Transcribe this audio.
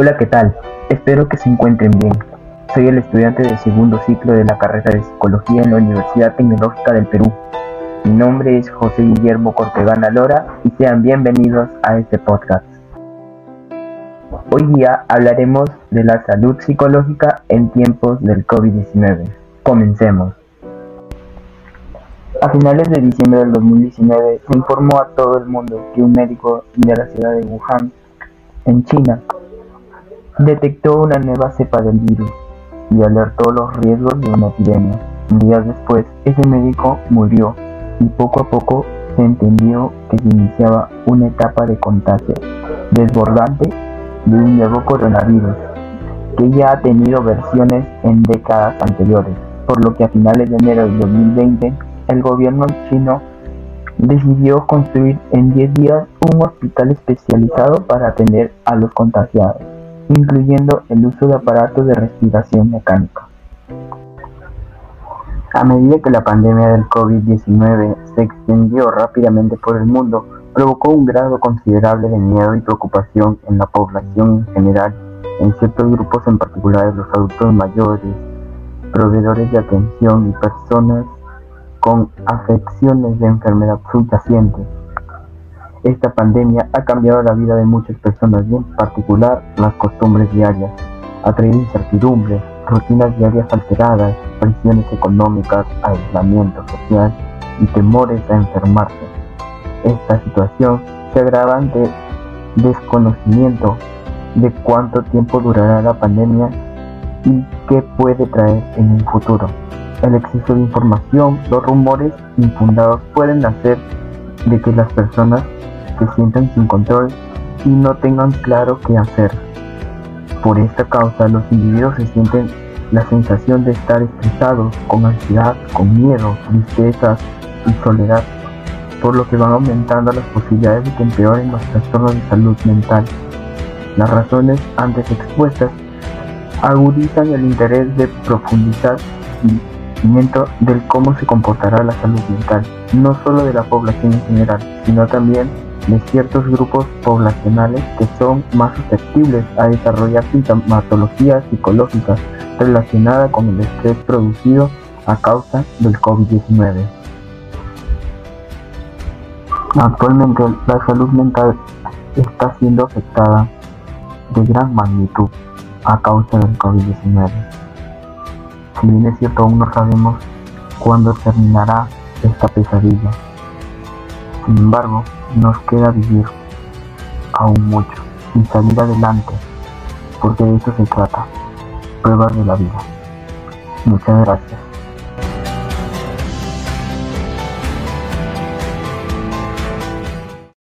Hola, ¿qué tal? Espero que se encuentren bien. Soy el estudiante del segundo ciclo de la carrera de Psicología en la Universidad Tecnológica del Perú. Mi nombre es José Guillermo Cortegana Lora y sean bienvenidos a este podcast. Hoy día hablaremos de la salud psicológica en tiempos del COVID-19. Comencemos. A finales de diciembre del 2019 se informó a todo el mundo que un médico de la ciudad de Wuhan, en China, detectó una nueva cepa del virus y alertó los riesgos de una epidemia. Días después, ese médico murió y poco a poco se entendió que se iniciaba una etapa de contagio desbordante de un nuevo coronavirus que ya ha tenido versiones en décadas anteriores, por lo que a finales de enero del 2020 el gobierno chino decidió construir en 10 días un hospital especializado para atender a los contagiados, incluyendo el uso de aparatos de respiración mecánica. A medida que la pandemia del COVID-19 se extendió rápidamente por el mundo, provocó un grado considerable de miedo y preocupación en la población en general, en ciertos grupos en particular los adultos mayores, proveedores de atención y personas con afecciones de enfermedad subyaciente. Esta pandemia ha cambiado la vida de muchas personas y en particular las costumbres diarias, ha traído incertidumbre, rutinas diarias alteradas, presiones económicas, aislamiento social y temores a enfermarse. Esta situación se agrava ante desconocimiento de cuánto tiempo durará la pandemia y qué puede traer en un futuro. El exceso de información, los rumores infundados pueden hacer de que las personas se sientan sin control y no tengan claro qué hacer. Por esta causa, los individuos se sienten la sensación de estar estresados, con ansiedad, con miedo, tristeza y soledad, por lo que van aumentando las posibilidades de que empeoren los trastornos de salud mental. Las razones antes expuestas agudizan el interés de profundizar y del cómo se comportará la salud mental, no solo de la población en general, sino también de ciertos grupos poblacionales que son más susceptibles a desarrollar sintomatología psicológica relacionada con el estrés producido a causa del COVID-19. Actualmente la salud mental está siendo afectada de gran magnitud a causa del COVID-19. Si bien es cierto, aún no sabemos cuándo terminará esta pesadilla. Sin embargo, nos queda vivir aún mucho y salir adelante, porque de eso se trata, pruebas de la vida. Muchas gracias.